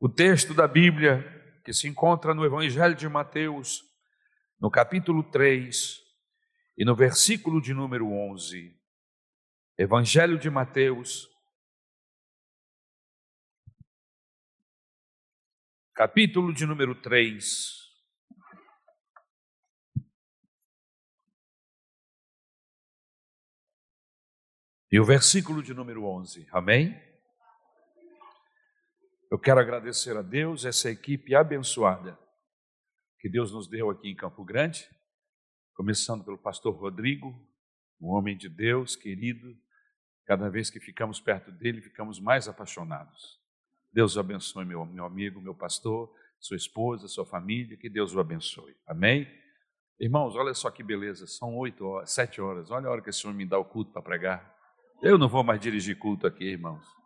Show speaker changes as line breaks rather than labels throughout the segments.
O texto da Bíblia que se encontra no Evangelho de Mateus, no capítulo 3 e no versículo de número 11. Evangelho de Mateus, capítulo de número 3. E o versículo de número 11, amém? Eu quero agradecer a Deus, essa equipe abençoada que Deus nos deu aqui em Campo Grande, começando pelo pastor Rodrigo, um homem de Deus querido. Cada vez que ficamos perto dele, ficamos mais apaixonados. Deus o abençoe, meu, meu amigo, meu pastor, sua esposa, sua família, que Deus o abençoe. Amém? Irmãos, olha só que beleza, são oito horas, sete horas, olha a hora que esse senhor me dá o culto para pregar. Eu não vou mais dirigir culto aqui, irmãos.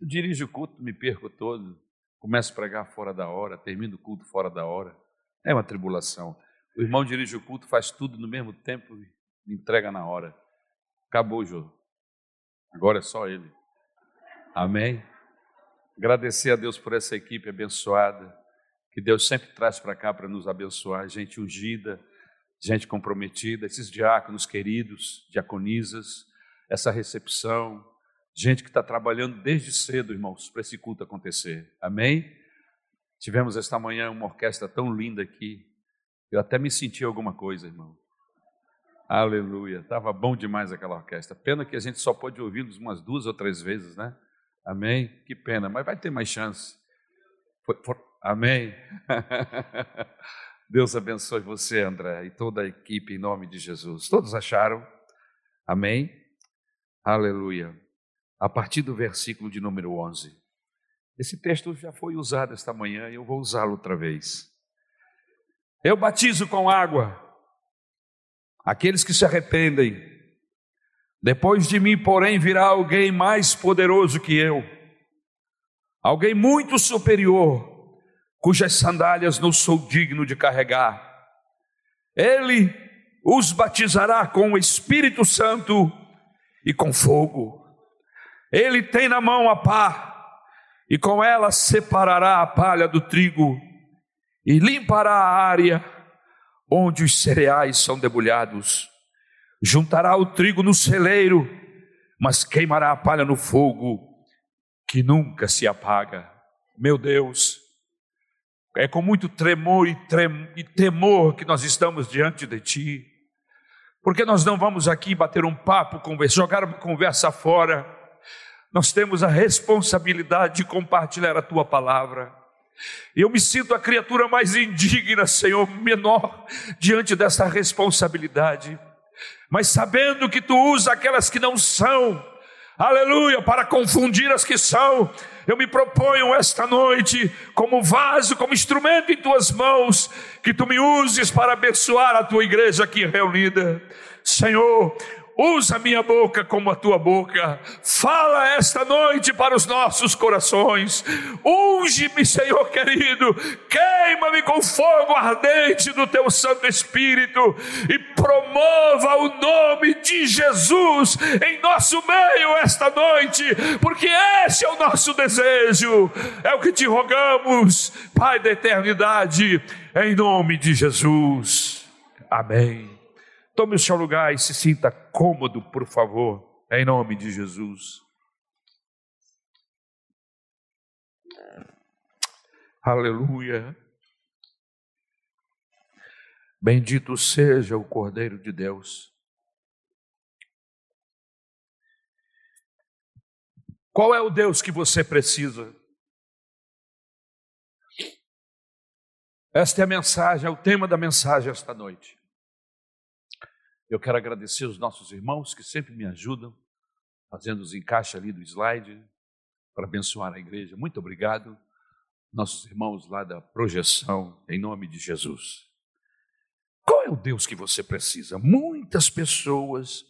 Eu dirijo o culto, me perco todo, começo a pregar fora da hora, termino o culto fora da hora. É uma tribulação. O irmão dirige o culto, faz tudo no mesmo tempo e entrega na hora. Acabou, Jô. Agora é só ele. Amém? Agradecer a Deus por essa equipe abençoada, que Deus sempre traz para cá para nos abençoar, gente ungida, gente comprometida, esses diáconos queridos, diaconisas, essa recepção, gente que está trabalhando desde cedo, irmãos, para esse culto acontecer. Amém? Tivemos esta manhã uma orquestra tão linda aqui, eu até me senti alguma coisa, irmão. Aleluia, estava bom demais aquela orquestra. Pena que a gente só pode ouvi-los umas duas ou três vezes, né? Amém? Que pena, mas vai ter mais chance. For, amém? Deus abençoe você, André, e toda a equipe em nome de Jesus. Todos acharam? Amém? Aleluia. A partir do versículo de número 11. Esse texto já foi usado esta manhã e eu vou usá-lo outra vez. Eu batizo com água aqueles que se arrependem depois de mim, porém, virá alguém mais poderoso que eu, alguém muito superior, cujas sandálias não sou digno de carregar. Ele os batizará com o Espírito Santo e com fogo. Ele tem na mão a pá, e com ela separará a palha do trigo, e limpará a área onde os cereais são debulhados. Juntará o trigo no celeiro, mas queimará a palha no fogo que nunca se apaga. Meu Deus, é com muito tremor e, trem, e temor que nós estamos diante de Ti, porque nós não vamos aqui bater um papo, jogar uma conversa fora, nós temos a responsabilidade de compartilhar a Tua palavra. Eu me sinto a criatura mais indigna, Senhor, menor diante dessa responsabilidade mas sabendo que tu usa aquelas que não são, aleluia, para confundir as que são, eu me proponho esta noite, como vaso, como instrumento em tuas mãos, que tu me uses para abençoar a tua igreja aqui reunida. Senhor, usa minha boca como a tua boca, fala esta noite para os nossos corações, unge-me, Senhor querido, queima-me com fogo ardente do teu Santo Espírito e promova o nome de Jesus em nosso meio esta noite, porque esse é o nosso desejo, é o que te rogamos, Pai da eternidade, em nome de Jesus. Amém. Tome o seu lugar e se sinta cômodo, por favor, em nome de Jesus. Aleluia. Bendito seja o Cordeiro de Deus. Qual é o Deus que você precisa? Esta é a mensagem, é o tema da mensagem esta noite. Eu quero agradecer os nossos irmãos que sempre me ajudam, fazendo os encaixes ali do slide, para abençoar a igreja. Muito obrigado, nossos irmãos lá da projeção, em nome de Jesus. Qual é o Deus que você precisa? Muitas pessoas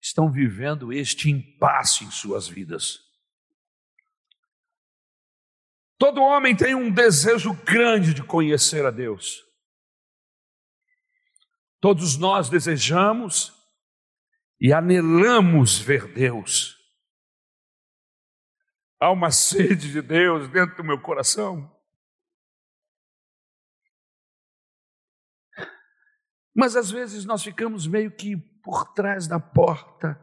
estão vivendo este impasse em suas vidas. Todo homem tem um desejo grande de conhecer a Deus. Todos nós desejamos e anelamos ver Deus. Há uma sede de Deus dentro do meu coração. Mas às vezes nós ficamos meio que por trás da porta,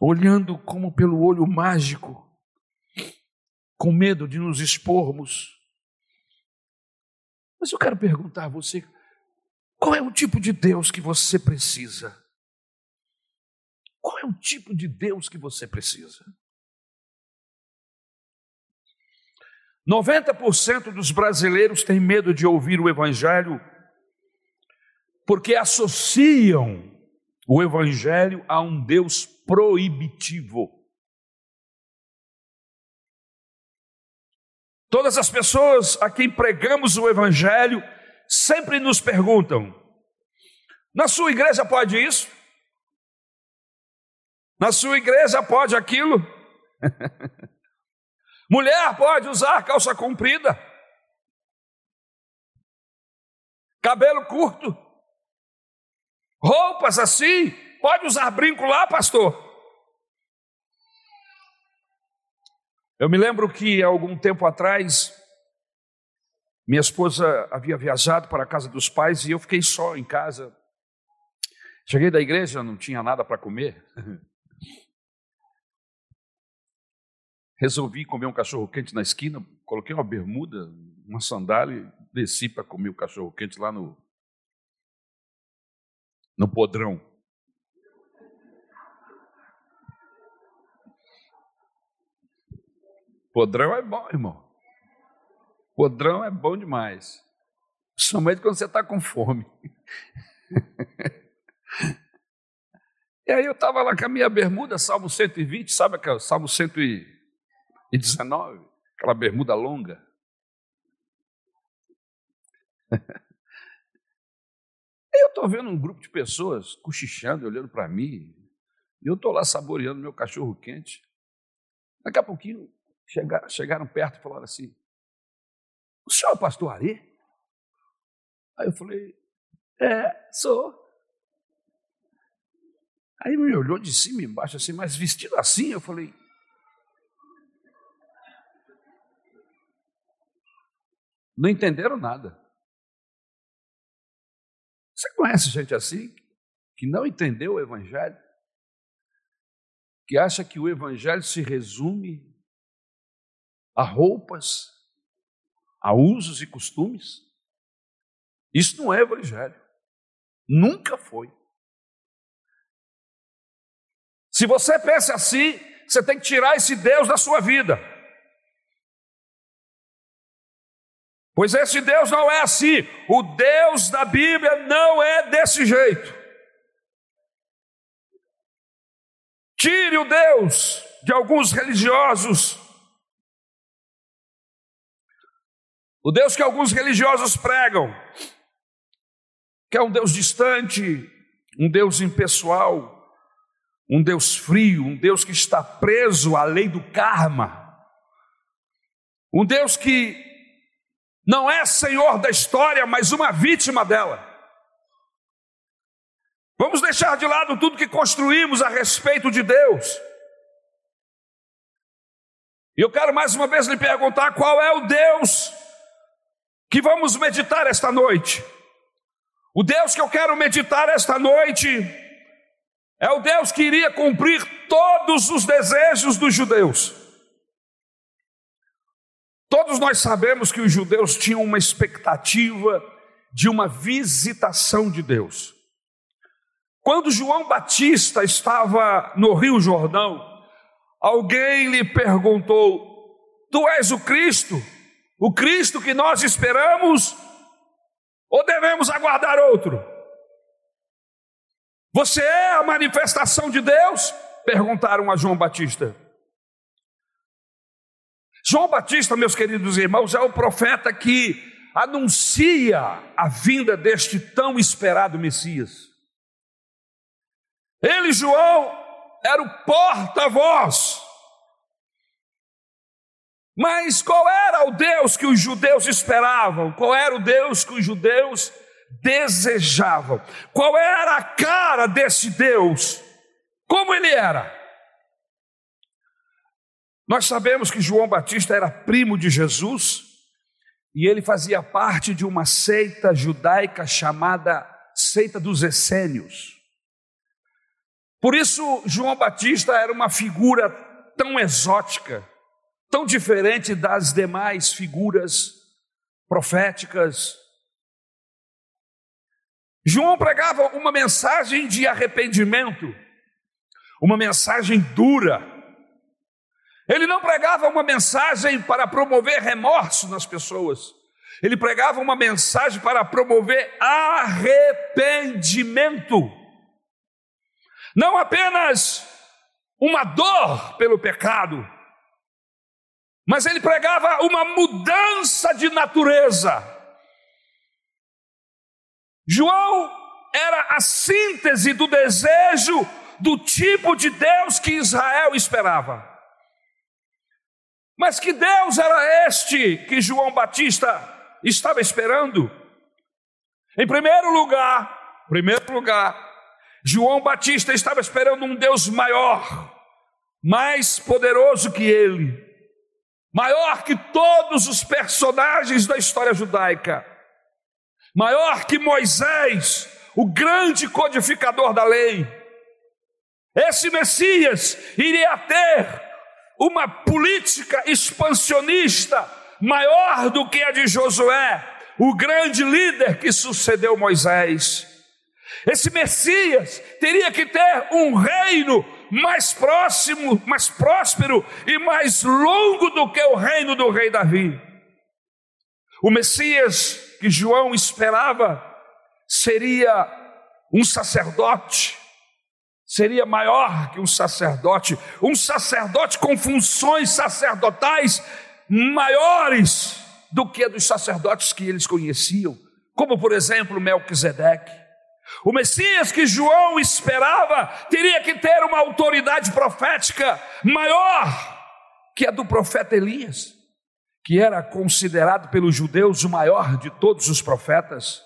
olhando como pelo olho mágico, com medo de nos expormos. Mas eu quero perguntar a você: qual é o tipo de Deus que você precisa? Qual é o tipo de Deus que você precisa? 90% dos brasileiros têm medo de ouvir o Evangelho porque associam o Evangelho a um Deus proibitivo. Todas as pessoas a quem pregamos o Evangelho sempre nos perguntam: na sua igreja pode isso? Na sua igreja pode aquilo? Mulher pode usar calça comprida? Cabelo curto? Roupas assim? Pode usar brinco lá, pastor? Eu me lembro que algum tempo atrás, minha esposa havia viajado para a casa dos pais e eu fiquei só em casa. Cheguei da igreja, não tinha nada para comer. Resolvi comer um cachorro quente na esquina, coloquei uma bermuda, uma sandália e desci para comer o cachorro quente lá no no podrão. Podrão é bom, irmão. Podrão é bom demais. Principalmente quando você está com fome. e aí eu estava lá com a minha bermuda, Salmo 120, sabe aquele Salmo 119? Aquela bermuda longa. eu estou vendo um grupo de pessoas cochichando, olhando para mim, e eu estou lá saboreando meu cachorro quente. Daqui a pouquinho chegaram, chegaram perto e falaram assim: O senhor é o pastor Ari? Aí eu falei: É, sou. Aí me olhou de cima e embaixo assim, mas vestido assim, eu falei. Não entenderam nada. Você conhece gente assim que não entendeu o Evangelho? Que acha que o Evangelho se resume a roupas, a usos e costumes? Isso não é Evangelho. Nunca foi. Se você pensa assim, você tem que tirar esse Deus da sua vida. Pois esse Deus não é assim. O Deus da Bíblia não é desse jeito. Tire o Deus de alguns religiosos. O Deus que alguns religiosos pregam, que é um Deus distante, um Deus impessoal, um Deus frio, um Deus que está preso à lei do karma, um Deus que não é senhor da história, mas uma vítima dela. Vamos deixar de lado tudo que construímos a respeito de Deus. E eu quero mais uma vez lhe perguntar qual é o Deus que vamos meditar esta noite. O Deus que eu quero meditar esta noite é o Deus que iria cumprir todos os desejos dos judeus. Todos nós sabemos que os judeus tinham uma expectativa de uma visitação de Deus. Quando João Batista estava no Rio Jordão, alguém lhe perguntou: Tu és o Cristo? O Cristo que nós esperamos? Ou devemos aguardar outro? Você é a manifestação de Deus? Perguntaram a João Batista. João Batista, meus queridos irmãos, é o profeta que anuncia a vinda deste tão esperado Messias. Ele, João, era o porta-voz. Mas qual era o Deus que os judeus esperavam? Qual era o Deus que os judeus desejavam? Qual era a cara desse Deus? Como ele era? Nós sabemos que João Batista era primo de Jesus e ele fazia parte de uma seita judaica chamada Seita dos Essênios. Por isso, João Batista era uma figura tão exótica, tão diferente das demais figuras proféticas. João pregava uma mensagem de arrependimento, uma mensagem dura, ele não pregava uma mensagem para promover remorso nas pessoas. Ele pregava uma mensagem para promover arrependimento. Não apenas uma dor pelo pecado, mas ele pregava uma mudança de natureza. João era a síntese do desejo do tipo de Deus que Israel esperava. Mas que Deus era este que João Batista estava esperando? Em primeiro lugar, primeiro lugar, João Batista estava esperando um Deus maior, mais poderoso que ele, maior que todos os personagens da história judaica, maior que Moisés, o grande codificador da lei. Esse Messias iria ter uma política expansionista maior do que a de Josué, o grande líder que sucedeu Moisés. Esse Messias teria que ter um reino mais próximo, mais próspero e mais longo do que o reino do rei Davi. O Messias que João esperava seria um sacerdote seria maior que um sacerdote, um sacerdote com funções sacerdotais maiores do que a dos sacerdotes que eles conheciam, como por exemplo Melquisedeque. O Messias que João esperava teria que ter uma autoridade profética maior que a do profeta Elias, que era considerado pelos judeus o maior de todos os profetas.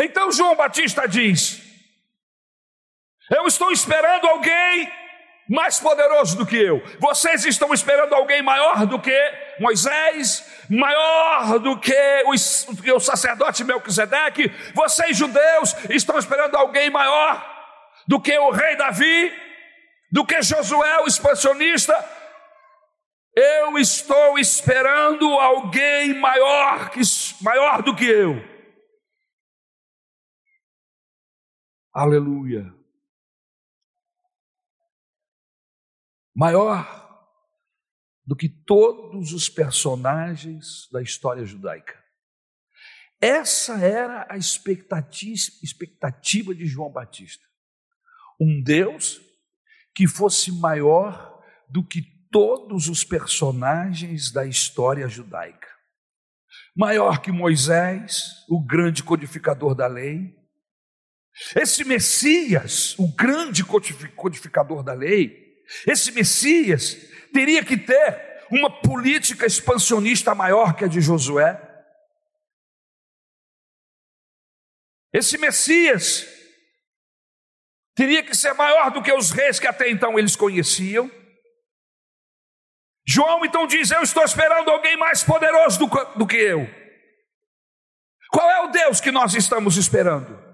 Então João Batista diz: eu estou esperando alguém mais poderoso do que eu. Vocês estão esperando alguém maior do que Moisés, maior do que o, sacerdote Melquisedeque. Vocês, judeus, estão esperando alguém maior do que o rei Davi, do que Josué, o expansionista. Eu estou esperando alguém maior, que, maior do que eu. Aleluia. Maior do que todos os personagens da história judaica. Essa era a expectativa de João Batista. Um Deus que fosse maior do que todos os personagens da história judaica. Maior que Moisés, o grande codificador da lei. Esse Messias, o grande codificador da lei, esse Messias teria que ter uma política expansionista maior que a de Josué. Esse Messias teria que ser maior do que os reis que até então eles conheciam. João então diz: Eu estou esperando alguém mais poderoso do, do que eu. Qual é o Deus que nós estamos esperando?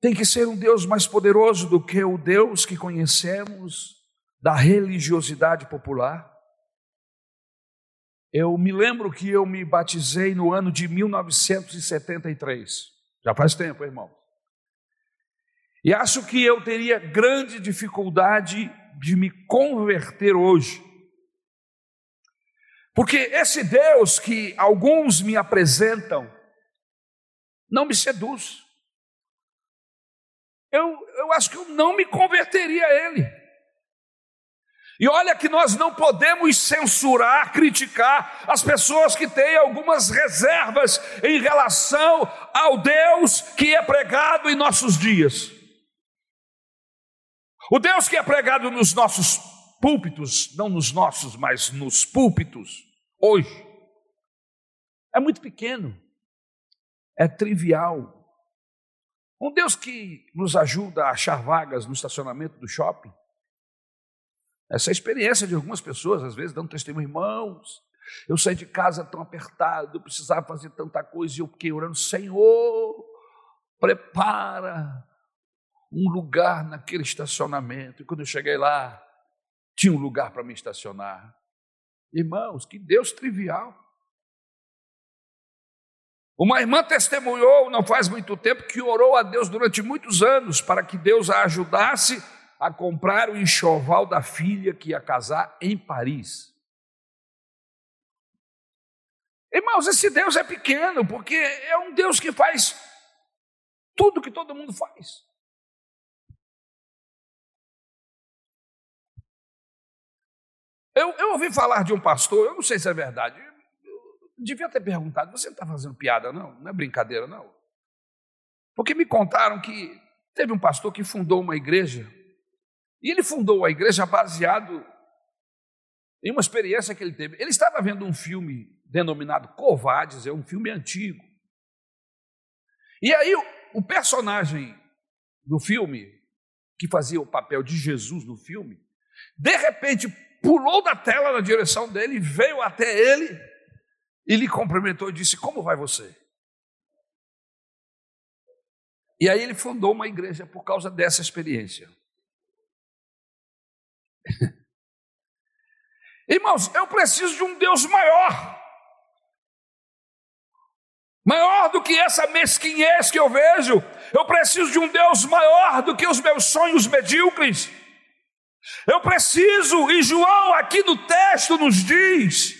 Tem que ser um Deus mais poderoso do que o Deus que conhecemos da religiosidade popular. Eu me lembro que eu me batizei no ano de 1973. Já faz tempo, irmão. E acho que eu teria grande dificuldade de me converter hoje. Porque esse Deus que alguns me apresentam não me seduz eu, eu acho que eu não me converteria a ele. E olha que nós não podemos censurar, criticar as pessoas que têm algumas reservas em relação ao Deus que é pregado em nossos dias. O Deus que é pregado nos nossos púlpitos, não nos nossos, mas nos púlpitos, hoje, é muito pequeno, é trivial, Um Deus que nos ajuda a achar vagas no estacionamento do shopping. Essa é a experiência de algumas pessoas, às vezes, dando testemunho, irmãos. Eu saí de casa tão apertado, eu precisava fazer tanta coisa, e eu fiquei orando, Senhor, prepara um lugar naquele estacionamento. E quando eu cheguei lá, tinha um lugar para me estacionar. Irmãos, que Deus trivial. Uma irmã testemunhou, não faz muito tempo, que orou a Deus durante muitos anos para que Deus a ajudasse a comprar o enxoval da filha que ia casar em Paris. Irmãos, esse Deus é pequeno, porque é um Deus que faz tudo que todo mundo faz. Eu, eu ouvi falar de um pastor, eu não sei se é verdade, devia ter perguntado, você não está fazendo piada, não? Não é brincadeira, não? Porque me contaram que teve um pastor que fundou uma igreja e ele fundou a igreja baseado em uma experiência que ele teve. Ele estava vendo um filme denominado Covades, é um filme antigo. E aí o, personagem do filme, que fazia o papel de Jesus no filme, de repente pulou da tela na direção dele, veio até ele e lhe cumprimentou e disse: Como vai você? E aí ele fundou uma igreja por causa dessa experiência. Irmãos, eu preciso de um Deus maior. Maior do que essa mesquinhez que eu vejo. Eu preciso de um Deus maior do que os meus sonhos medíocres. Eu preciso, e João aqui no texto nos diz,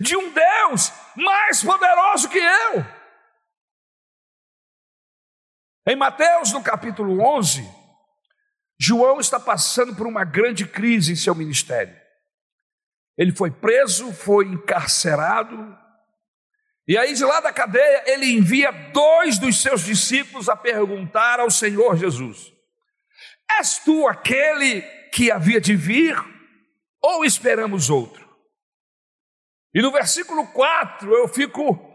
de um Deus mais poderoso que eu. Em Mateus, no capítulo 11, João está passando por uma grande crise em seu ministério. Ele foi preso, foi encarcerado, e aí de lá da cadeia ele envia dois dos seus discípulos a perguntar ao Senhor Jesus: És tu aquele que havia de vir, ou esperamos outro? E no versículo 4 eu fico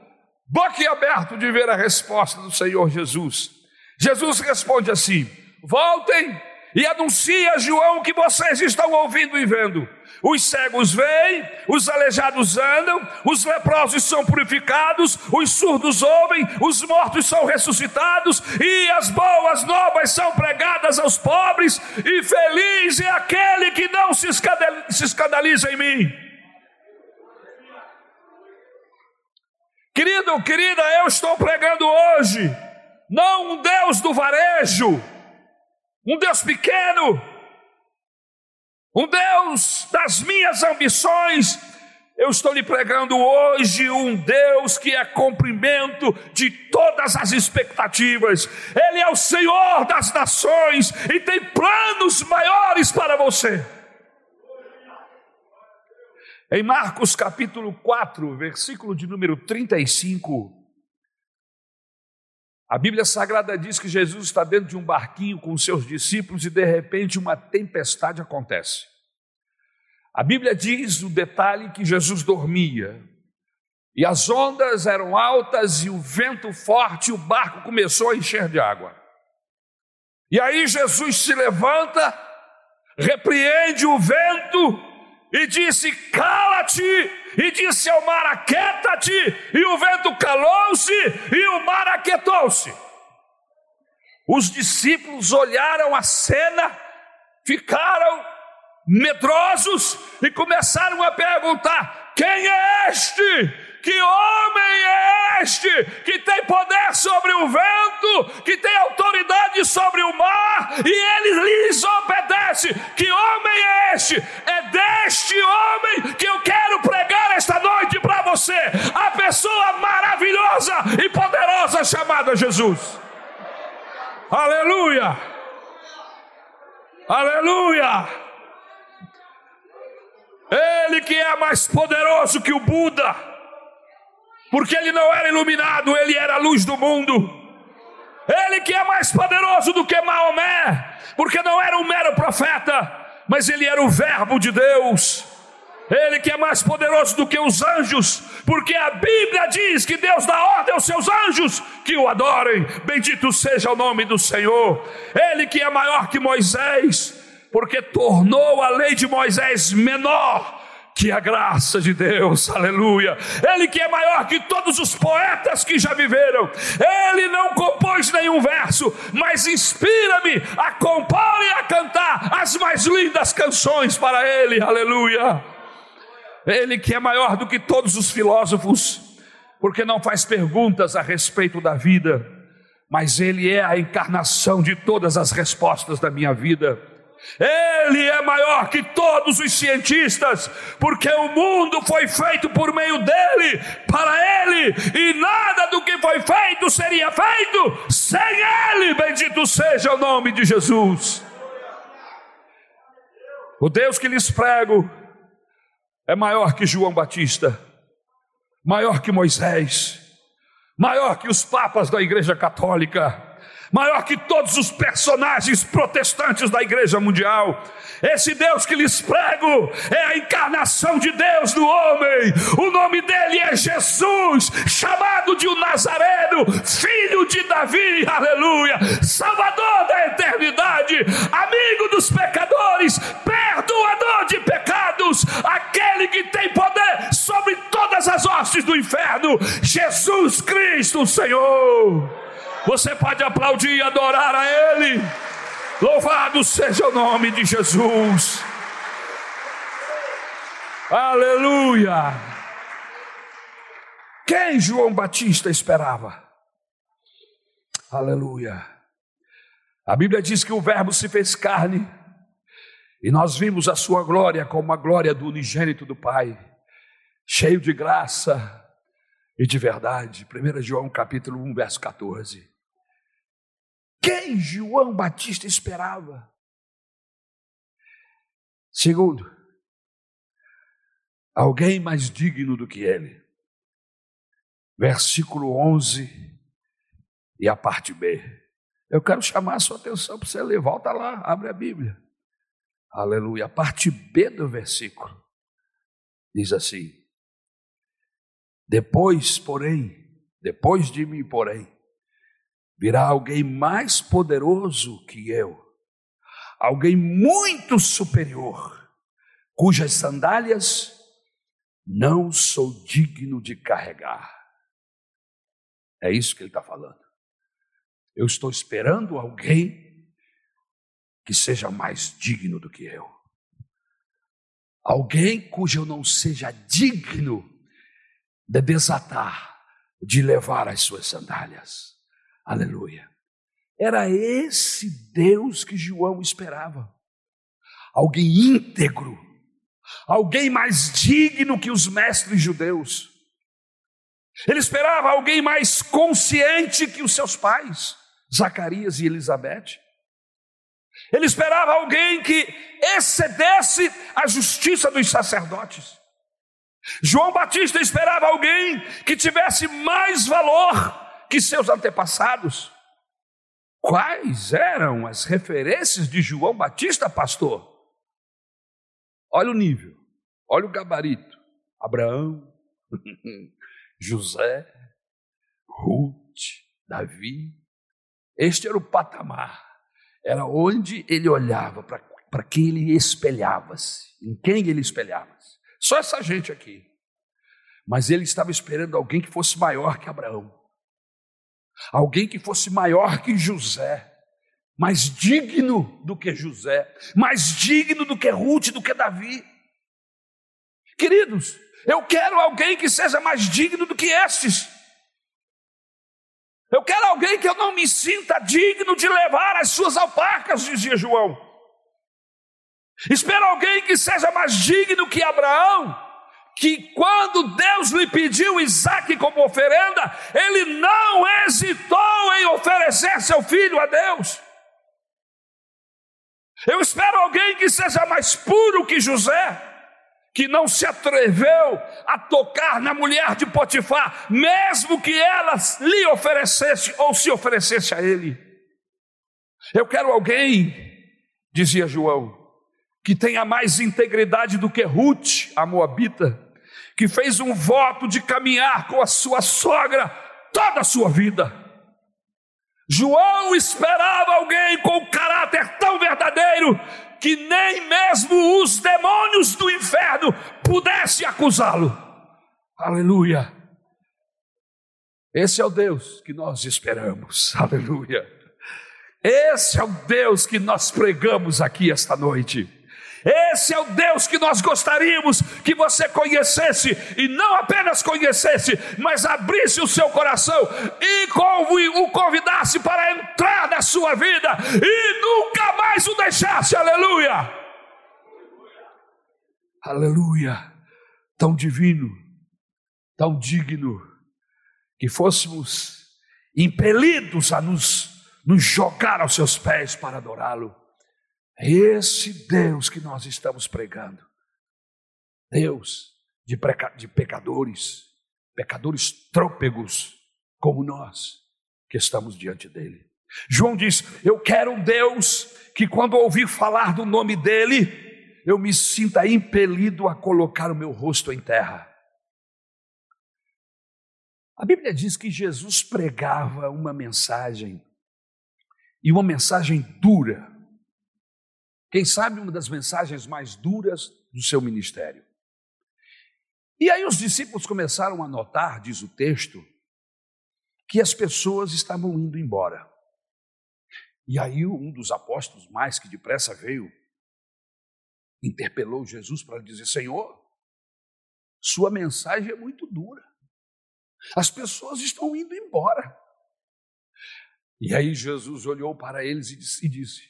boquiaberto de ver a resposta do Senhor Jesus. Jesus responde assim: Voltem e anuncia a João que vocês estão ouvindo e vendo. Os cegos veem, os aleijados andam, os leprosos são purificados, os surdos ouvem, os mortos são ressuscitados e as boas novas são pregadas aos pobres. E feliz é aquele que não se escandaliza em mim. Querido, querida, eu estou pregando hoje, não um Deus do varejo, um Deus pequeno, um Deus das minhas ambições. Eu estou lhe pregando hoje um Deus que é cumprimento de todas as expectativas. Ele é o Senhor das nações e tem planos maiores para você. Em Marcos capítulo 4, versículo de número 35, a Bíblia Sagrada diz que Jesus está dentro de um barquinho com seus discípulos e de repente uma tempestade acontece. A Bíblia diz o detalhe que Jesus dormia e as ondas eram altas e o vento forte e o barco começou a encher de água. E aí Jesus se levanta, repreende o vento e disse: Cala-te! E disse ao mar: Aquieta-te! E o vento calou-se e o mar aquietou-se. Os discípulos olharam a cena, ficaram medrosos e começaram a perguntar: Quem é este? Que homem é este que tem poder sobre o vento, que tem autoridade sobre o mar e ele lhes obedece? Que homem é este? É deste homem que eu quero pregar esta noite para você, a pessoa maravilhosa e poderosa chamada Jesus. Aleluia! Aleluia! Ele que é mais poderoso que o Buda porque ele não era iluminado, ele era a luz do mundo. Ele que é mais poderoso do que Maomé, porque não era um mero profeta, mas ele era o Verbo de Deus. Ele que é mais poderoso do que os anjos, porque a Bíblia diz que Deus dá ordem aos seus anjos que o adorem. Bendito seja o nome do Senhor. Ele que é maior que Moisés, porque tornou a lei de Moisés menor que a graça de Deus, aleluia. Ele que é maior que todos os poetas que já viveram, ele não compôs nenhum verso, mas inspira-me a compor e a cantar as mais lindas canções para ele, aleluia. Ele que é maior do que todos os filósofos, porque não faz perguntas a respeito da vida, mas ele é a encarnação de todas as respostas da minha vida. Ele é maior que todos os cientistas, porque o mundo foi feito por meio dele, para ele, e nada do que foi feito seria feito sem ele. Bendito seja o nome de Jesus. O Deus que lhes prego é maior que João Batista, maior que Moisés, maior que os papas da Igreja Católica maior que todos os personagens protestantes da igreja mundial. Esse Deus que lhes prego é a encarnação de Deus no homem. O nome dele é Jesus, chamado de um Nazareno, filho de Davi, aleluia, Salvador da eternidade, amigo dos pecadores, perdoador de pecados, aquele que tem poder sobre todas as hostes do inferno, Jesus Cristo, Senhor. Você pode aplaudir e adorar a Ele. Louvado seja o nome de Jesus. Aleluia. Quem João Batista esperava? Aleluia. A Bíblia diz que o Verbo se fez carne e nós vimos a sua glória como a glória do unigênito do Pai, cheio de graça e de verdade. 1 João capítulo 1, verso 14. Quem João Batista esperava? Segundo, alguém mais digno do que ele. Versículo 11 e a parte B. Eu quero chamar a sua atenção para você ler. Volta lá, abre a Bíblia. Aleluia. A parte B do versículo diz assim: depois, porém, depois de mim, porém, virá alguém mais poderoso que eu, alguém muito superior, cujas sandálias não sou digno de carregar. É isso que ele está falando. Eu estou esperando alguém que seja mais digno do que eu. Alguém cujo eu não seja digno de desatar, de levar as suas sandálias. Aleluia. Era esse Deus que João esperava. Alguém íntegro, alguém mais digno que os mestres judeus. Ele esperava alguém mais consciente que os seus pais, Zacarias e Elizabeth. Ele esperava alguém que excedesse a justiça dos sacerdotes. João Batista esperava alguém que tivesse mais valor que seus antepassados. Quais eram as referências de João Batista, pastor? Olha o nível, olha o gabarito: Abraão, José, Ruth, Davi. Este era o patamar, era onde ele olhava, para quem ele espelhava-se, em quem ele espelhava-se. Só essa gente aqui. Mas ele estava esperando alguém que fosse maior que Abraão, alguém que fosse maior que José, mais digno do que José, mais digno do que Ruth, do que Davi. Queridos, eu quero alguém que seja mais digno do que estes. Eu quero alguém que eu não me sinta digno de levar as suas alpacas, dizia João. Espero alguém que seja mais digno que Abraão, que quando Deus lhe pediu Isaac como oferenda, ele não hesitou em oferecer seu filho a Deus. Eu espero alguém que seja mais puro que José, que não se atreveu a tocar na mulher de Potifar, mesmo que ela lhe oferecesse ou se oferecesse a ele. Eu quero alguém, dizia João, que tenha mais integridade do que Ruth, a Moabita, que fez um voto de caminhar com a sua sogra toda a sua vida. João esperava alguém com caráter tão verdadeiro que nem mesmo os demônios do inferno pudessem acusá-lo. Aleluia. Esse é o Deus que nós esperamos. Aleluia. Esse é o Deus que nós pregamos aqui esta noite. Esse é o Deus que nós gostaríamos que você conhecesse, e não apenas conhecesse, mas abrisse o seu coração e o convidasse para entrar na sua vida e nunca mais o deixasse. Aleluia! Aleluia! Tão divino, tão digno, que fôssemos impelidos a nos, nos jogar aos seus pés para adorá-lo. É esse Deus que nós estamos pregando. Deus de, de pecadores, pecadores trôpegos como nós, que estamos diante dele. João diz: Eu quero um Deus que, quando ouvir falar do nome dele, eu me sinta impelido a colocar o meu rosto em terra. A Bíblia diz que Jesus pregava uma mensagem, e uma mensagem dura, quem sabe uma das mensagens mais duras do seu ministério. E aí os discípulos começaram a notar, diz o texto, que as pessoas estavam indo embora. E aí um dos apóstolos, mais que depressa veio, interpelou Jesus para dizer: Senhor, sua mensagem é muito dura. As pessoas estão indo embora. E aí Jesus olhou para eles e disse: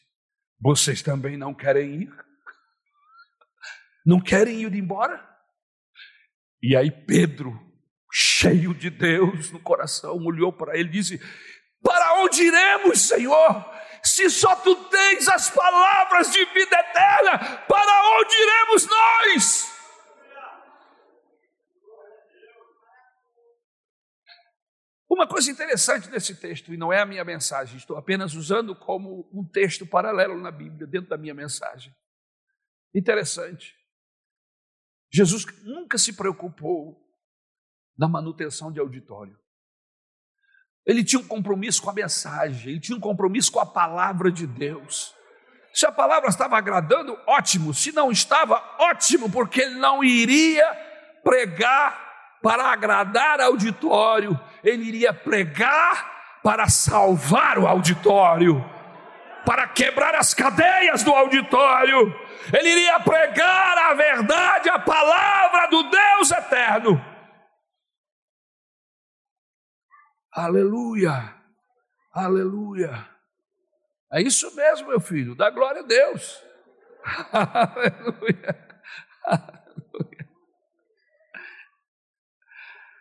vocês também não querem ir? Não querem ir embora? E aí Pedro, cheio de Deus no coração, olhou para ele e disse: Para onde iremos, Senhor? Se só tu tens as palavras de vida eterna, para onde iremos nós? Uma coisa interessante nesse texto, e não é a minha mensagem, estou apenas usando como um texto paralelo na Bíblia, dentro da minha mensagem. Interessante. Jesus nunca se preocupou na manutenção de auditório. Ele tinha um compromisso com a mensagem, ele tinha um compromisso com a palavra de Deus. Se a palavra estava agradando, ótimo. Se não estava, ótimo, porque ele não iria pregar para agradar auditório, ele iria pregar para salvar o auditório, para quebrar as cadeias do auditório. Ele iria pregar a verdade, a palavra do Deus eterno. Aleluia, aleluia. É isso mesmo, meu filho, dá glória a Deus. aleluia.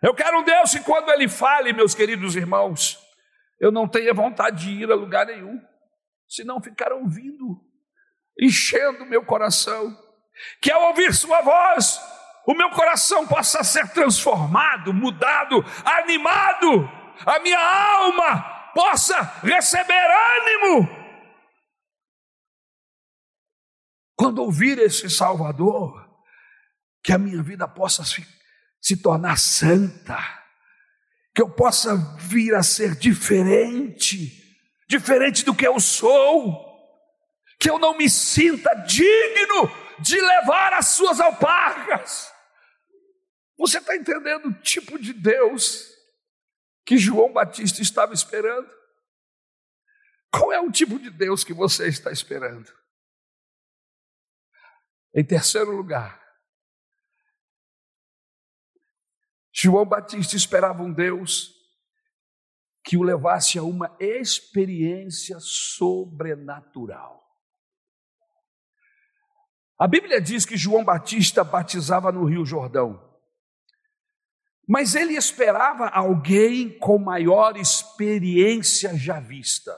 Eu quero um Deus que, quando Ele fale, meus queridos irmãos, eu não tenha vontade de ir a lugar nenhum, senão ficar ouvindo, enchendo meu coração. Que ao ouvir Sua voz, o meu coração possa ser transformado, mudado, animado, a minha alma possa receber ânimo. Quando ouvir esse Salvador, que a minha vida possa ficar se tornar santa, que eu possa vir a ser diferente, diferente do que eu sou, que eu não me sinta digno de levar as suas alparcas. Você está entendendo o tipo de Deus que João Batista estava esperando? Qual é o tipo de Deus que você está esperando? Em terceiro lugar, João Batista esperava um Deus que o levasse a uma experiência sobrenatural. A Bíblia diz que João Batista batizava no Rio Jordão, mas ele esperava alguém com maior experiência já vista,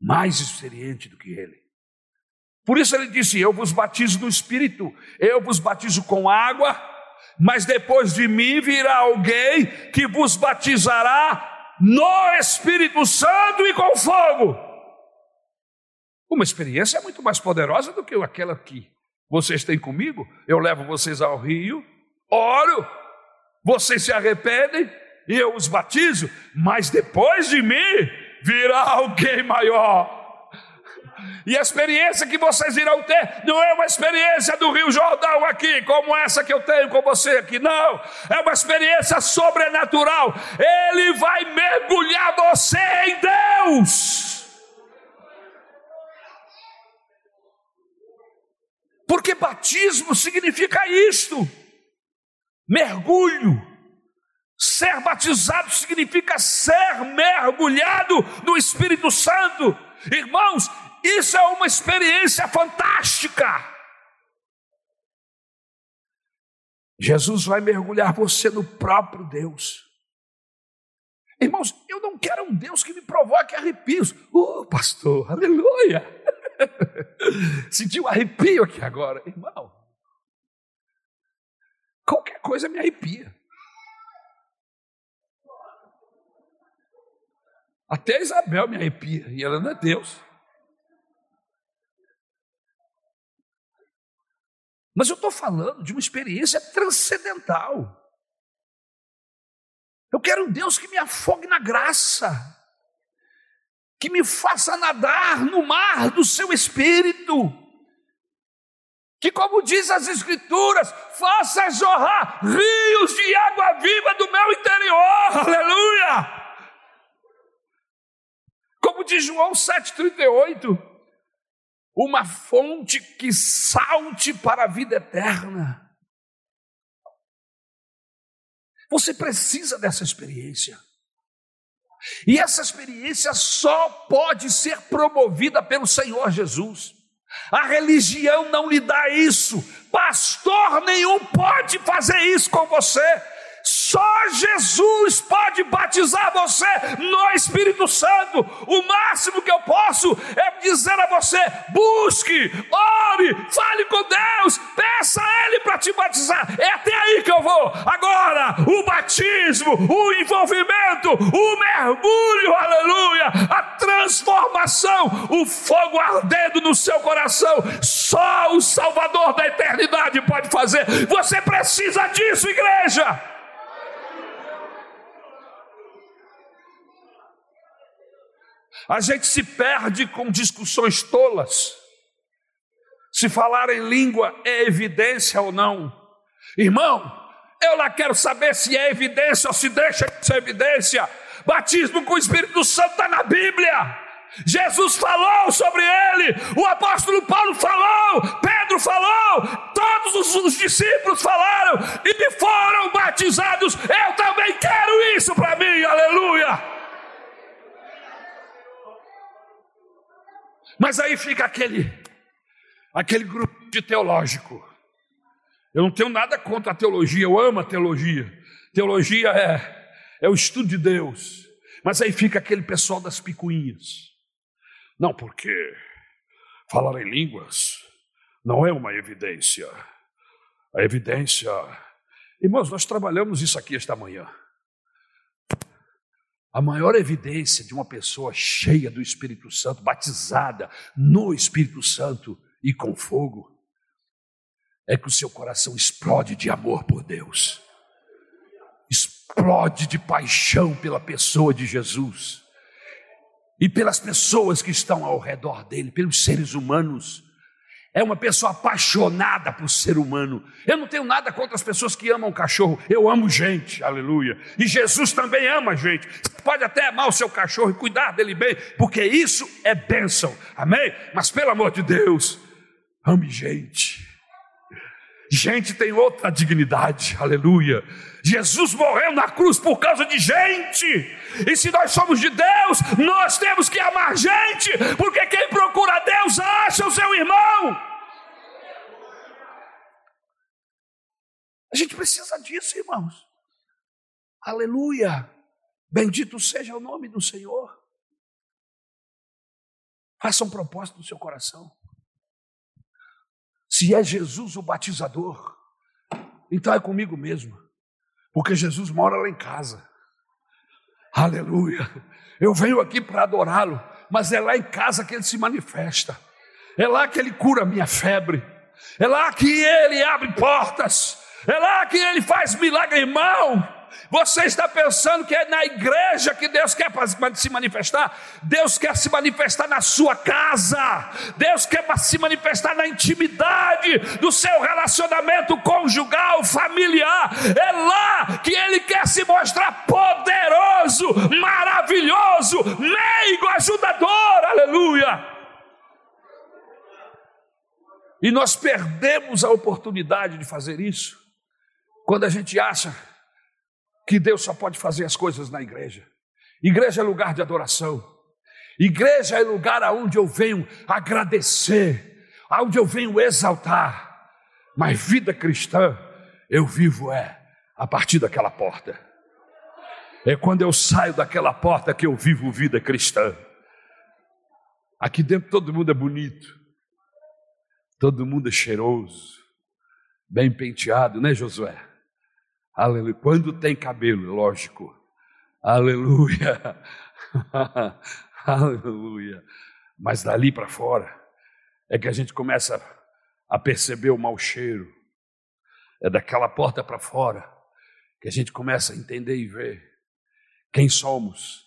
mais experiente do que ele. Por isso ele disse: Eu vos batizo no Espírito, eu vos batizo com água mas depois de mim virá alguém que vos batizará no Espírito Santo e com fogo. Uma experiência muito mais poderosa do que aquela que vocês têm comigo. Eu levo vocês ao rio, oro, vocês se arrependem e eu os batizo, mas depois de mim virá alguém maior. E a experiência que vocês irão ter não é uma experiência do Rio Jordão aqui, como essa que eu tenho com você aqui, não. É uma experiência sobrenatural. Ele vai mergulhar você em Deus. Porque batismo significa isto: mergulho. Ser batizado significa ser mergulhado no Espírito Santo. Irmãos, isso é uma experiência fantástica. Jesus vai mergulhar você no próprio Deus. Irmãos, eu não quero um Deus que me provoque arrepios. Oh, pastor, aleluia! Senti um arrepio aqui agora, irmão. Qualquer coisa me arrepia. Até Isabel me arrepia, e ela não é Deus. Mas eu estou falando de uma experiência transcendental. Eu quero um Deus que me afogue na graça, que me faça nadar no mar do seu espírito, que, como diz as Escrituras, faça jorrar rios de água viva do meu interior, aleluia! Como diz João 7,38, uma fonte que salte para a vida eterna. Você precisa dessa experiência. E essa experiência só pode ser promovida pelo Senhor Jesus. A religião não lhe dá isso, pastor nenhum pode fazer isso com você. Só Jesus pode batizar você no Espírito Santo. O máximo que eu posso é dizer a você: busque, ore, fale com Deus, peça a Ele para te batizar. É até aí que eu vou. Agora, o batismo, o envolvimento, o mergulho, aleluia, a transformação, o fogo ardendo no seu coração, só o Salvador da eternidade pode fazer. Você precisa disso, igreja. A gente se perde com discussões tolas. Se falar em língua é evidência ou não. Irmão, eu lá quero saber se é evidência ou se deixa de ser evidência. Batismo com o Espírito Santo está na Bíblia. Jesus falou sobre ele, o apóstolo Paulo falou, Pedro falou, todos os, discípulos falaram e foram batizados. Eu também quero isso para mim, aleluia. Mas aí fica aquele, aquele grupo de teológico. Eu não tenho nada contra a teologia, eu amo a teologia. Teologia é, é o estudo de Deus. Mas aí fica aquele pessoal das picuinhas. Não, porque falar em línguas não é uma evidência. A evidência. Irmãos, nós trabalhamos isso aqui esta manhã. A maior evidência de uma pessoa cheia do Espírito Santo, batizada no Espírito Santo e com fogo, é que o seu coração explode de amor por Deus, explode de paixão pela pessoa de Jesus e pelas pessoas que estão ao redor dele, pelos seres humanos é uma pessoa apaixonada por ser humano. Eu não tenho nada contra as pessoas que amam cachorro, eu amo gente, aleluia. E Jesus também ama gente. Você pode até amar o seu cachorro e cuidar dele bem, porque isso é bênção, amém? Mas pelo amor de Deus, ame gente. Gente tem outra dignidade, aleluia. Jesus morreu na cruz por causa de gente, e se nós somos de Deus, nós temos que amar gente, porque quem procura Deus acha o seu irmão. A gente precisa disso, irmãos. Aleluia. Bendito seja o nome do Senhor. Faça um propósito no seu coração. Se é Jesus o batizador, então é comigo mesmo, porque Jesus mora lá em casa. Aleluia. Eu venho aqui para adorá-lo, mas é lá em casa que ele se manifesta. É lá que ele cura a minha febre. É lá que ele abre portas. É lá que ele faz milagre, irmão. Você está pensando que é na igreja que Deus quer se manifestar? Deus quer se manifestar na sua casa, Deus quer se manifestar na intimidade do seu relacionamento conjugal, familiar. É lá que Ele quer se mostrar poderoso, maravilhoso, meigo, ajudador. Aleluia. E nós perdemos a oportunidade de fazer isso quando a gente acha que Deus só pode fazer as coisas na igreja. Igreja é lugar de adoração. Igreja é lugar aonde eu venho agradecer, aonde eu venho exaltar. Mas vida cristã eu vivo é a partir daquela porta. É quando eu saio daquela porta que eu vivo vida cristã. Aqui dentro todo mundo é bonito. Todo mundo é cheiroso, bem penteado, né, Josué? Aleluia. Quando tem cabelo, lógico. Aleluia. Aleluia. Mas dali para fora é que a gente começa a perceber o mau cheiro. É daquela porta para fora que a gente começa a entender e ver quem somos,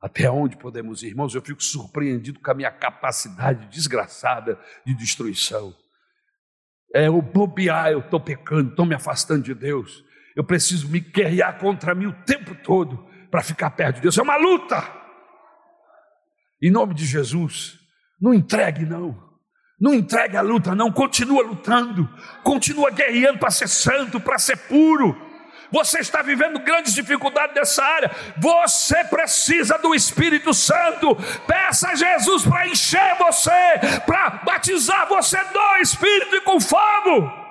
até onde podemos ir. Irmãos, eu fico surpreendido com a minha capacidade desgraçada de destruição. É o bobear, eu estou pecando, estou me afastando de Deus eu preciso me guerrear contra mim o tempo todo para ficar perto de Deus. É uma luta. Em nome de Jesus, não entregue não. Não entregue a luta, não. Continua lutando. Continua guerreando para ser santo, para ser puro. Você está vivendo grandes dificuldades nessa área. Você precisa do Espírito Santo. Peça a Jesus para encher você, para batizar você do Espírito e com fogo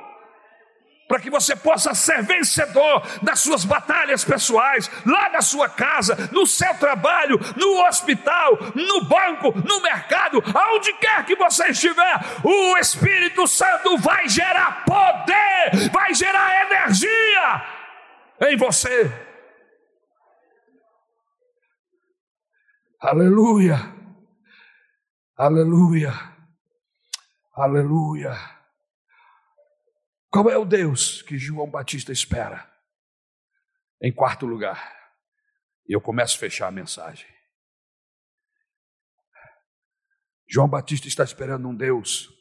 para que você possa ser vencedor das suas batalhas pessoais, lá na sua casa, no seu trabalho, no hospital, no banco, no mercado, aonde quer que você estiver, o Espírito Santo vai gerar poder, vai gerar energia em você. Aleluia, aleluia, aleluia. Qual é o Deus que João Batista espera? Em quarto lugar, eu começo a fechar a mensagem. João Batista está esperando um Deus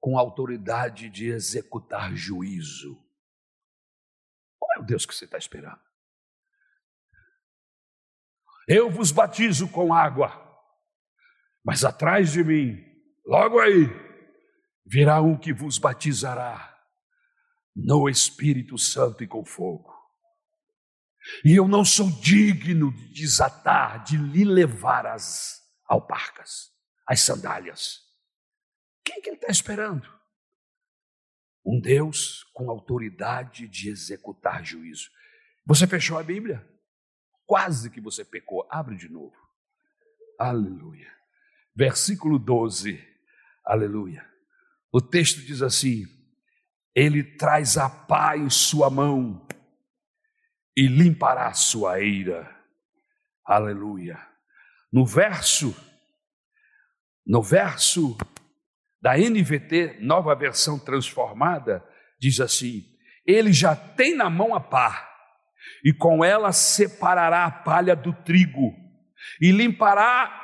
com autoridade de executar juízo. Qual é o Deus que você está esperando? Eu vos batizo com água, mas atrás de mim, logo aí, virá um que vos batizará no Espírito Santo e com fogo. E eu não sou digno de desatar, de lhe levar as alparcas, as sandálias. Quem que ele está esperando? Um Deus com autoridade de executar juízo. Você fechou a Bíblia? Quase que você pecou. Abre de novo. Aleluia. Versículo 12. Aleluia. O texto diz assim: ele traz a pá em sua mão e limpará a sua eira. Aleluia. No verso, no verso da NVT, nova versão transformada, diz assim: Ele já tem na mão a pá, e com ela separará a palha do trigo, e limpará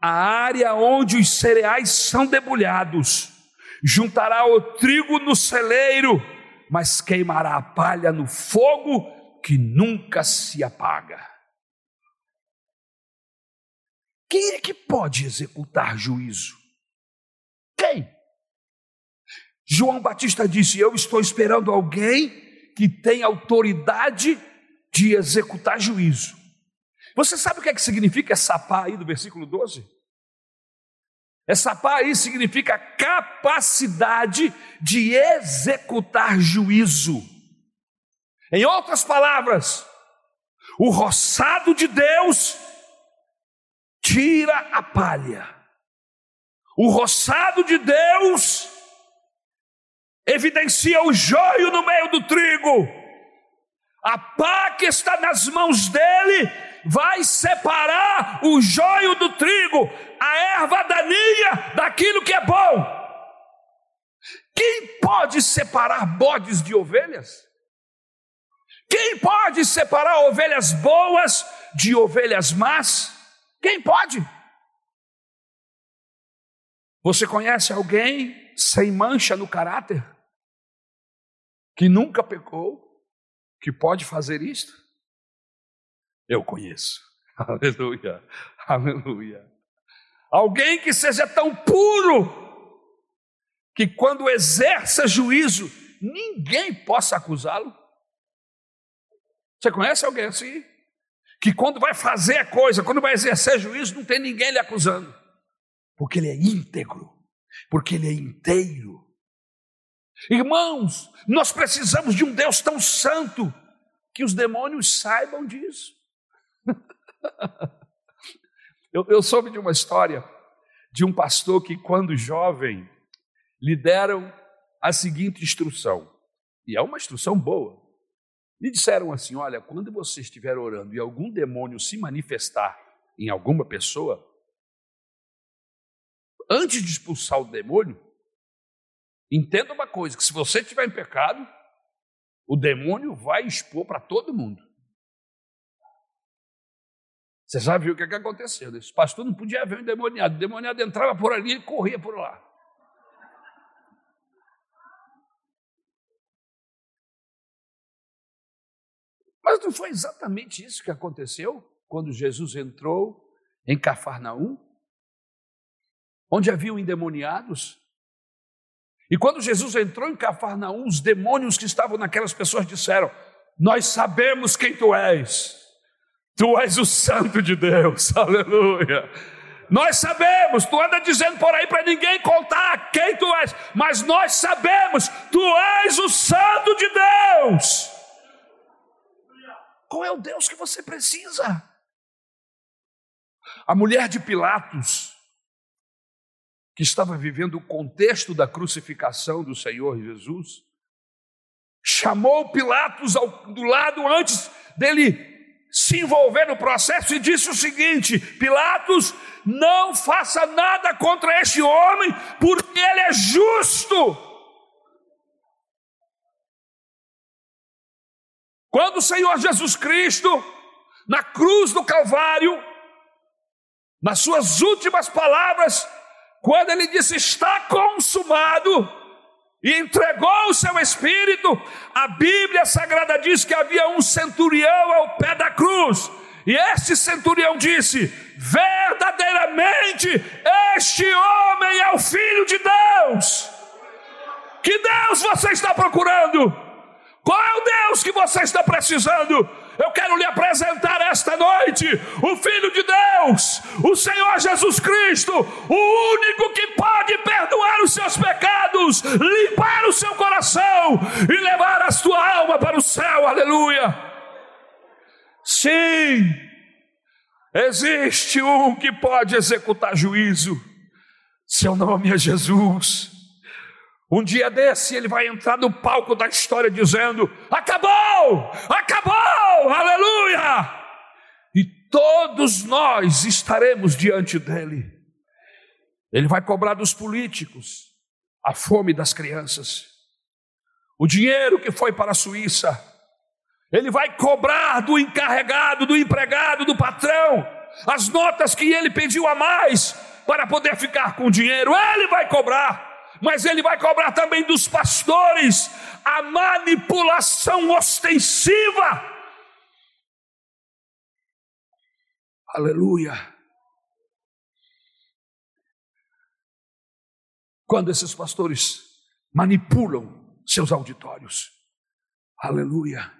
a área onde os cereais são debulhados juntará o trigo no celeiro, mas queimará a palha no fogo que nunca se apaga. Quem é que pode executar juízo? Quem? João Batista disse: Eu estou esperando alguém que tem autoridade de executar juízo. Você sabe o que, é que significa essa pá aí do versículo 12? Essa pá aí significa capacidade de executar juízo. Em outras palavras, o roçado de Deus tira a palha. O roçado de Deus evidencia o joio no meio do trigo. A pá que está nas mãos dele vai separar o joio do trigo, a erva daninha daquilo que é bom? Quem pode separar bodes de ovelhas? Quem pode separar ovelhas boas de ovelhas más? Quem pode? Você conhece alguém sem mancha no caráter? Que nunca pecou? Que pode fazer isto? Eu conheço. Aleluia. Aleluia. Alguém que seja tão puro que quando exerça juízo, ninguém possa acusá-lo. Você conhece alguém assim? Que quando vai fazer a coisa, quando vai exercer juízo, não tem ninguém lhe acusando, porque ele é íntegro, porque ele é inteiro. Irmãos, nós precisamos de um Deus tão santo que os demônios saibam disso. eu, eu soube de uma história de um pastor que, quando jovem, lhe deram a seguinte instrução, e é uma instrução boa. Lhe disseram assim: Olha, quando você estiver orando e algum demônio se manifestar em alguma pessoa, antes de expulsar o demônio, entenda uma coisa: que se você estiver em pecado, o demônio vai expor para todo mundo. Você já viu o que, é que aconteceu? Esse pastor não podia ver o endemoniado. O endemoniado entrava por ali e corria por lá. Mas não foi exatamente isso que aconteceu quando Jesus entrou em Cafarnaum, onde haviam endemoniados. E quando Jesus entrou em Cafarnaum, os demônios que estavam naquelas pessoas disseram: Nós sabemos quem tu és, tu és o Santo de Deus, aleluia. Nós sabemos, tu anda dizendo por aí para ninguém contar quem tu és, mas nós sabemos, tu és o Santo de Deus. Qual é o Deus que você precisa? A mulher de Pilatos, que estava vivendo o contexto da crucificação do Senhor Jesus, chamou Pilatos ao, do lado antes dele se envolver no processo e disse o seguinte: Pilatos, não faça nada contra este homem, porque ele é justo. Quando o Senhor Jesus Cristo, na cruz do Calvário, nas suas últimas palavras, quando ele disse está consumado, e entregou o seu espírito, a Bíblia Sagrada diz que havia um centurião ao pé da cruz, e este centurião disse: verdadeiramente este homem é o filho de Deus. Que Deus você está procurando? Qual é o Deus que você está precisando? Eu quero lhe apresentar esta noite o Filho de Deus, o Senhor Jesus Cristo, o único que pode perdoar os seus pecados, limpar o seu coração e levar a sua alma para o céu. Aleluia. Sim, existe um que pode executar juízo. Seu nome é Jesus. Um dia desse ele vai entrar no palco da história dizendo: Acabou! Acabou! Aleluia! E todos nós estaremos diante dele. Ele vai cobrar dos políticos a fome das crianças, o dinheiro que foi para a Suíça. Ele vai cobrar do encarregado, do empregado, do patrão, as notas que ele pediu a mais para poder ficar com o dinheiro. Ele vai cobrar mas ele vai cobrar também dos pastores a manipulação ostensiva. Aleluia. Quando esses pastores manipulam seus auditórios, aleluia,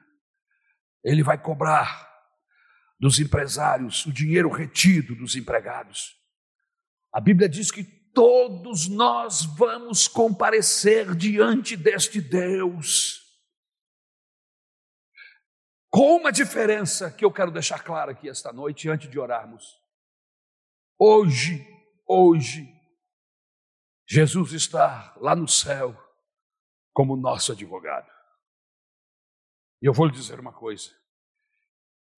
ele vai cobrar dos empresários o dinheiro retido dos empregados. A Bíblia diz que todos nós vamos comparecer diante deste Deus. Com uma diferença que eu quero deixar clara aqui esta noite, antes de orarmos. Hoje, hoje, Jesus está lá no céu como nosso advogado. E eu vou lhe dizer uma coisa: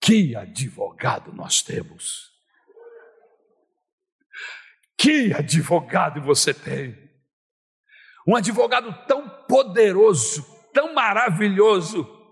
Que advogado nós temos! Que advogado você tem! Um advogado tão poderoso, tão maravilhoso,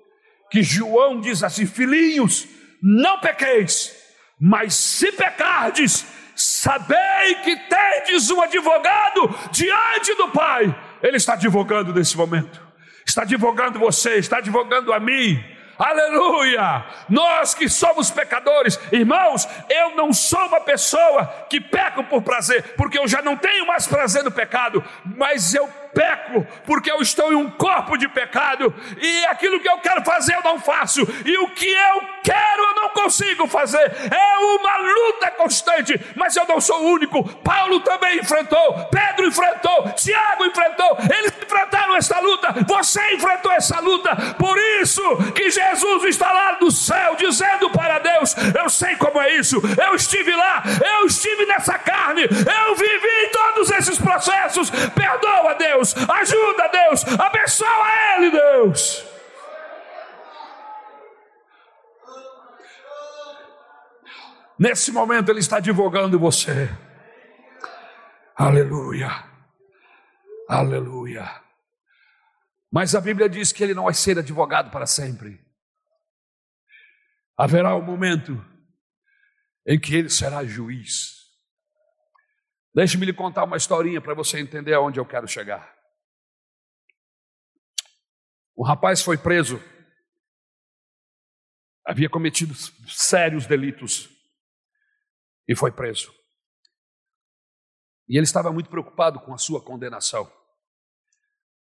que João diz assim: Filhinhos, não pequeis, mas se pecardes, sabei que tendes um advogado diante do Pai. Ele está advogando nesse momento, está advogando você, está advogando a mim. Aleluia! Nós que somos pecadores, irmãos, eu não sou uma pessoa que peco por prazer, porque eu já não tenho mais prazer no pecado, mas eu peco porque eu estou em um corpo de pecado e aquilo que eu quero fazer eu não faço, e o que eu quero eu não consigo fazer. É uma luta constante, mas eu não sou o único. Paulo também enfrentou, Pedro enfrentou, Tiago enfrentou, eles enfrentaram essa luta. Você enfrentou essa luta. Por isso que Jesus está lá no céu dizendo para Deus: Eu sei como é isso. Eu estive lá, eu estive nessa carne, eu vivi todos esses processos. Perdoa, Deus, ajuda, Deus, abençoa Ele, Deus. Nesse momento Ele está advogando você. Aleluia. Aleluia. Mas a Bíblia diz que ele não vai ser advogado para sempre. Haverá um momento em que ele será juiz. Deixe-me lhe contar uma historinha para você entender aonde eu quero chegar. O rapaz foi preso, havia cometido sérios delitos e foi preso. E ele estava muito preocupado com a sua condenação.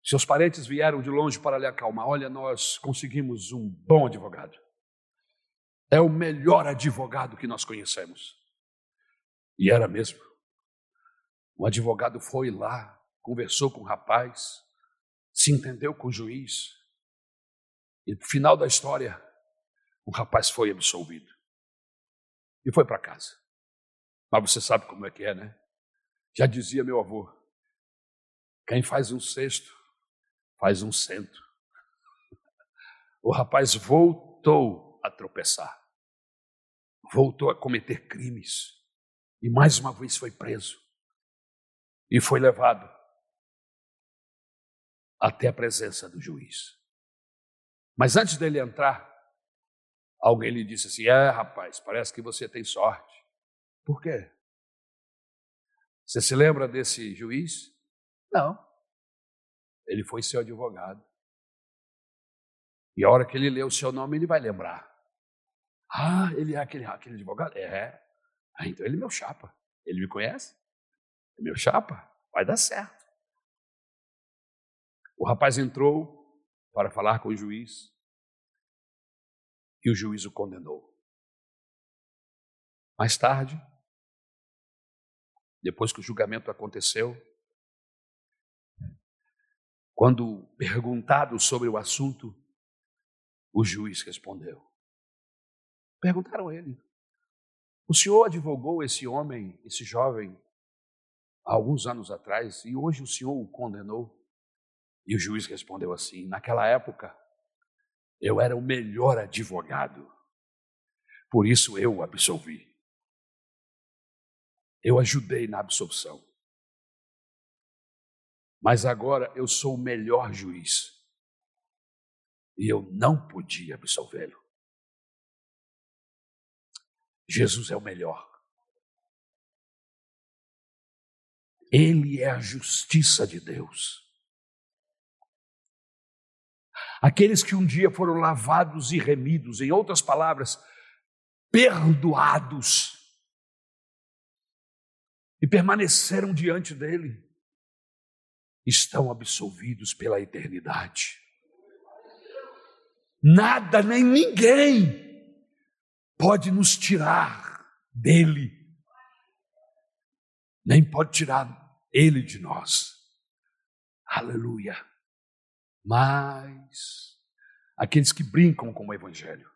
Seus parentes vieram de longe para lhe acalmar. Olha, nós conseguimos um bom advogado. É o melhor advogado que nós conhecemos. E era mesmo. O advogado foi lá, conversou com o rapaz, se entendeu com o juiz. E no final da história, o rapaz foi absolvido. E foi para casa. Mas você sabe como é que é, né? Já dizia meu avô: quem faz um cesto, faz um cento. O rapaz voltou a tropeçar, voltou a cometer crimes, e mais uma vez foi preso, e foi levado até a presença do juiz. Mas antes dele entrar, alguém lhe disse assim: É, rapaz, parece que você tem sorte. Por quê? Você se lembra desse juiz? Não. Ele foi seu advogado. E a hora que ele lê o seu nome, ele vai lembrar. Ah, ele é aquele, aquele advogado? É. Ah, então ele é meu chapa. Ele me conhece? É meu chapa? Vai dar certo. O rapaz entrou para falar com o juiz e o juiz o condenou. Mais tarde, depois que o julgamento aconteceu, quando perguntado sobre o assunto, o juiz respondeu. Perguntaram a ele: O senhor advogou esse homem, esse jovem, há alguns anos atrás, e hoje o senhor o condenou? E o juiz respondeu assim: Naquela época, eu era o melhor advogado, por isso eu o absolvi. Eu ajudei na absolução. Mas agora eu sou o melhor juiz. E eu não podia absolvê-lo. Jesus é o melhor. Ele é a justiça de Deus. Aqueles que um dia foram lavados e remidos, em outras palavras, perdoados e permaneceram diante dele, estão absolvidos pela eternidade. Nada nem ninguém pode nos tirar dele, nem pode tirar ele de nós. Aleluia. Mas aqueles que brincam com o Evangelho,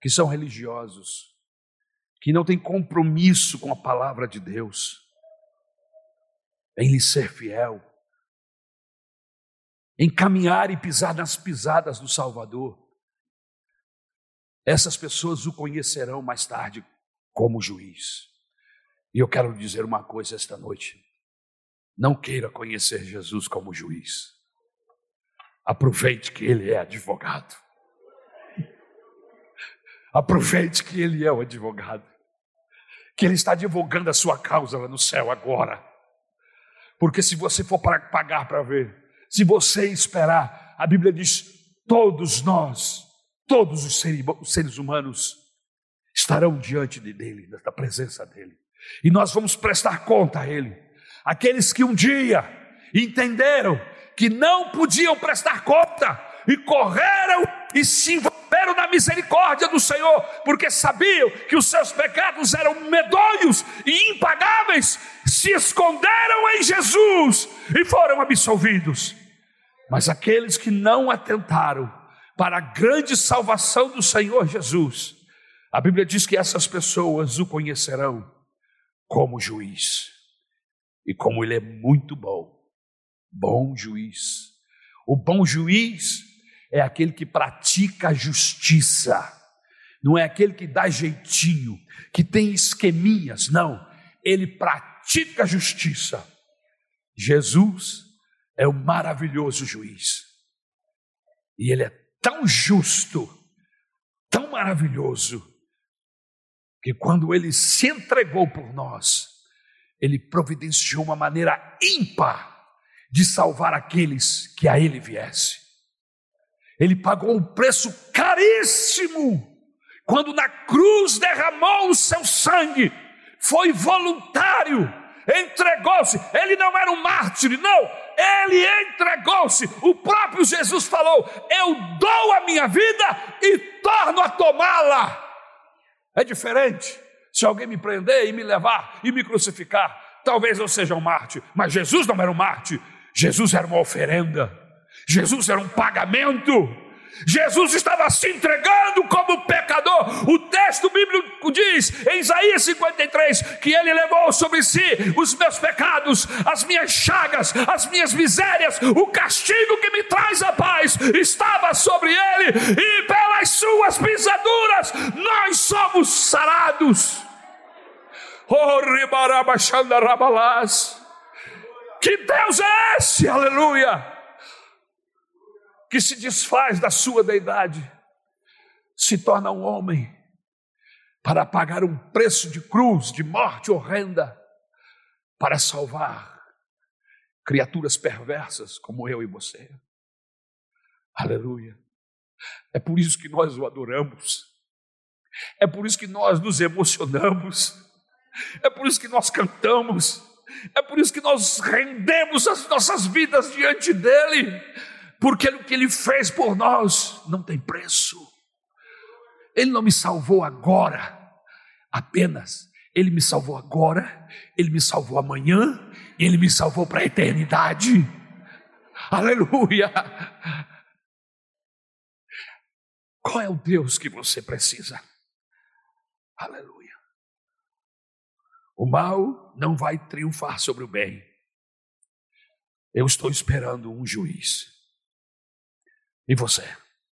que são religiosos, que não tem compromisso com a palavra de Deus, em lhe ser fiel, em caminhar e pisar nas pisadas do Salvador, essas pessoas o conhecerão mais tarde como juiz. E eu quero dizer uma coisa esta noite. Não queira conhecer Jesus como juiz. Aproveite que ele é advogado. Aproveite que ele é o advogado. Que ele está advogando a sua causa lá no céu agora. Porque se você for para pagar para ver, se você esperar, a Bíblia diz: todos nós, todos os seres humanos estarão diante de dele, da presença dele. E nós vamos prestar conta a ele. Aqueles que um dia entenderam que não podiam prestar conta e correram e se envolveram na misericórdia do Senhor, porque sabiam que os seus pecados eram medonhos e impagáveis, se esconderam em Jesus e foram absolvidos. Mas aqueles que não atentaram para a grande salvação do Senhor Jesus, a Bíblia diz que essas pessoas o conhecerão como juiz. E como ele é muito bom, bom juiz. O bom juiz é aquele que pratica a justiça, não é aquele que dá jeitinho, que tem esqueminhas, não. Ele pratica a justiça. Jesus é o maravilhoso juiz. E ele é tão justo, tão maravilhoso, que quando ele se entregou por nós, ele providenciou uma maneira ímpar de salvar aqueles que a ele viesse. Ele pagou um preço caríssimo quando na cruz derramou o seu sangue, foi voluntário, entregou-se. Ele não era um mártir, não, ele entregou-se. O próprio Jesus falou: Eu dou a minha vida e torno a tomá-la. É diferente. Se alguém me prender e me levar e me crucificar, talvez eu seja um Marte, mas Jesus não era um Marte. Jesus era uma oferenda. Jesus era um pagamento. Jesus estava se entregando como pecador. O texto bíblico diz em Isaías 53 que ele levou sobre si os meus pecados, as minhas chagas, as minhas misérias, o castigo que me traz a paz estava sobre ele e pelas suas pisaduras nós somos sarados. Oh, que Deus é esse? Aleluia! que se desfaz da sua deidade, se torna um homem para pagar um preço de cruz, de morte horrenda, para salvar criaturas perversas como eu e você. Aleluia. É por isso que nós o adoramos. É por isso que nós nos emocionamos. É por isso que nós cantamos. É por isso que nós rendemos as nossas vidas diante dele porque o que Ele fez por nós não tem preço. Ele não me salvou agora, apenas. Ele me salvou agora, Ele me salvou amanhã, Ele me salvou para a eternidade. Aleluia! Qual é o Deus que você precisa? Aleluia! O mal não vai triunfar sobre o bem. Eu estou esperando um juiz. E você?